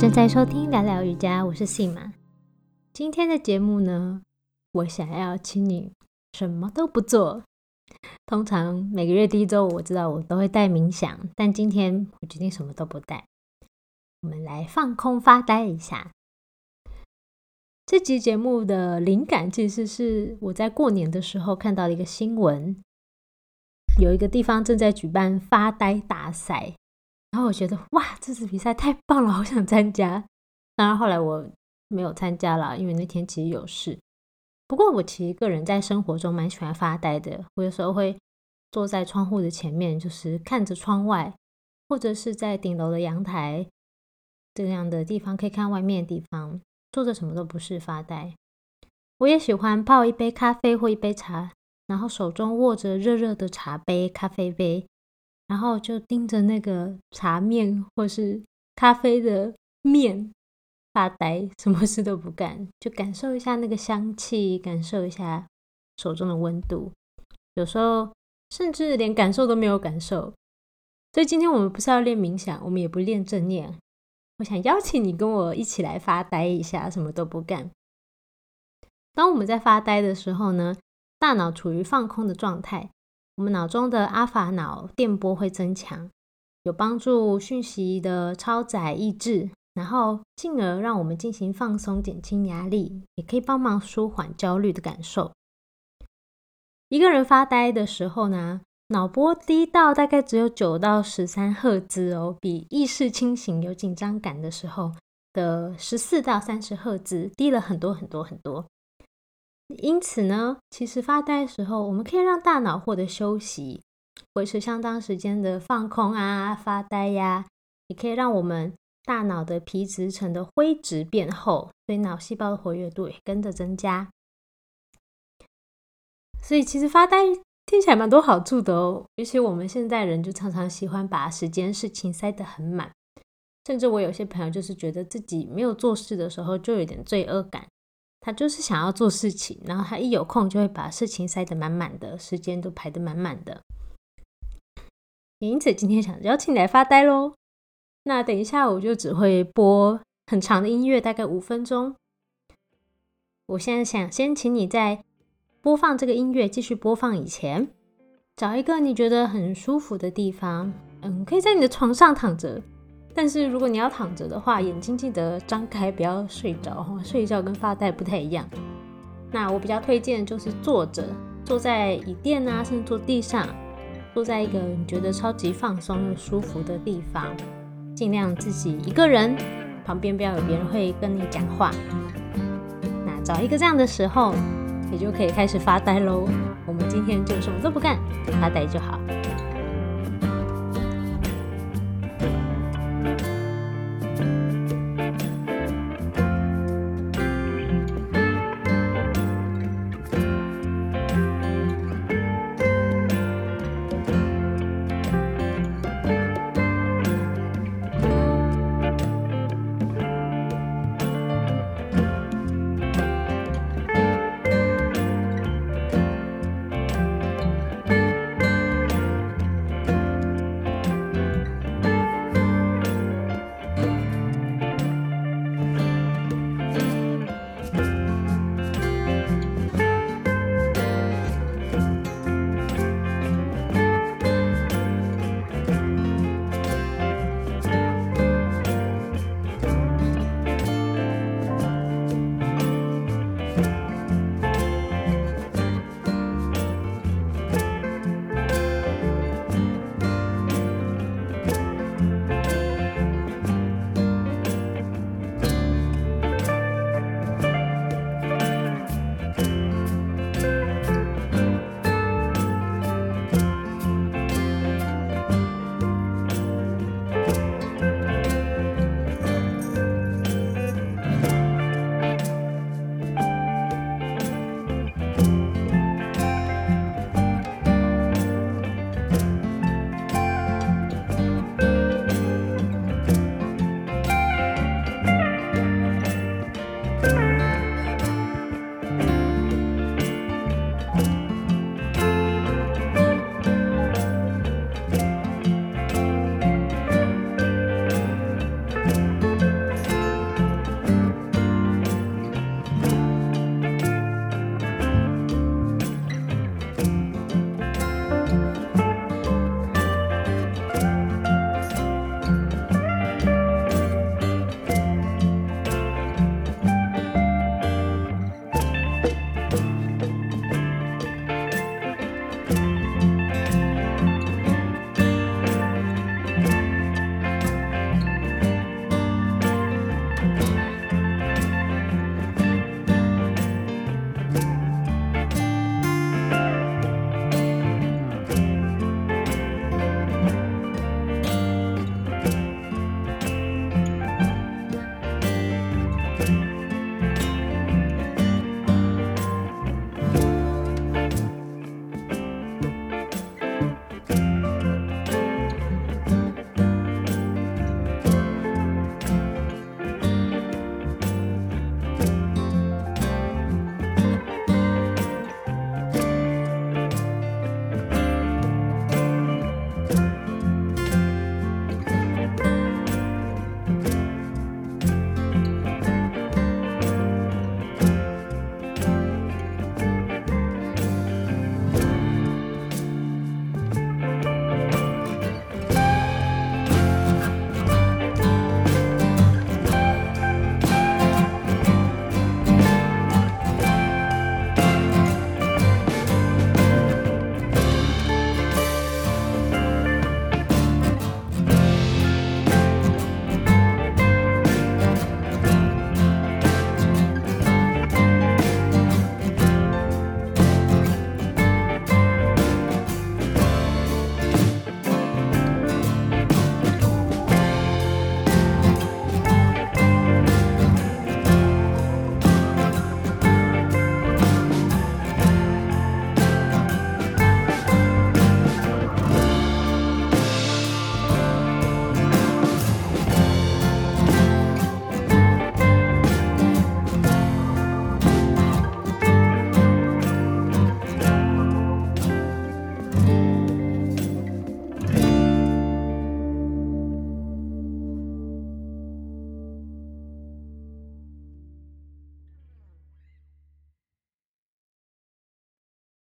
正在收听聊聊瑜伽，我是信马。今天的节目呢，我想要请你什么都不做。通常每个月第一周，我知道我都会带冥想，但今天我决定什么都不带。我们来放空发呆一下。这集节目的灵感其实是我在过年的时候看到的一个新闻，有一个地方正在举办发呆大赛。然后我觉得哇，这次比赛太棒了，好想参加。当然后来我没有参加了，因为那天其实有事。不过我其实个人在生活中蛮喜欢发呆的。我有时候会坐在窗户的前面，就是看着窗外，或者是在顶楼的阳台这样的地方可以看外面的地方，坐着什么都不是发呆。我也喜欢泡一杯咖啡或一杯茶，然后手中握着热热的茶杯、咖啡杯。然后就盯着那个茶面或是咖啡的面发呆，什么事都不干，就感受一下那个香气，感受一下手中的温度。有时候甚至连感受都没有感受。所以今天我们不是要练冥想，我们也不练正念。我想邀请你跟我一起来发呆一下，什么都不干。当我们在发呆的时候呢，大脑处于放空的状态。我们脑中的阿法脑电波会增强，有帮助讯息的超载抑制，然后进而让我们进行放松、减轻压力，也可以帮忙舒缓焦虑的感受。一个人发呆的时候呢，脑波低到大概只有九到十三赫兹哦，比意识清醒、有紧张感的时候的十四到三十赫兹低了很多很多很多。因此呢，其实发呆的时候，我们可以让大脑获得休息，维持相当时间的放空啊、发呆呀，也可以让我们大脑的皮质层的灰质变厚，所以脑细胞的活跃度也跟着增加。所以其实发呆听起来蛮多好处的哦，尤其我们现在人就常常喜欢把时间事情塞得很满，甚至我有些朋友就是觉得自己没有做事的时候就有点罪恶感。他就是想要做事情，然后他一有空就会把事情塞得满满的，时间都排得满满的。因此，今天想邀请你来发呆喽。那等一下我就只会播很长的音乐，大概五分钟。我现在想先请你在播放这个音乐继续播放以前，找一个你觉得很舒服的地方，嗯，可以在你的床上躺着。但是如果你要躺着的话，眼睛记得张开，不要睡着哈。睡觉跟发呆不太一样。那我比较推荐就是坐着，坐在椅垫啊，甚至坐地上，坐在一个你觉得超级放松又舒服的地方，尽量自己一个人，旁边不要有别人会跟你讲话。那找一个这样的时候，你就可以开始发呆喽。我们今天就什么都不干，发呆就好。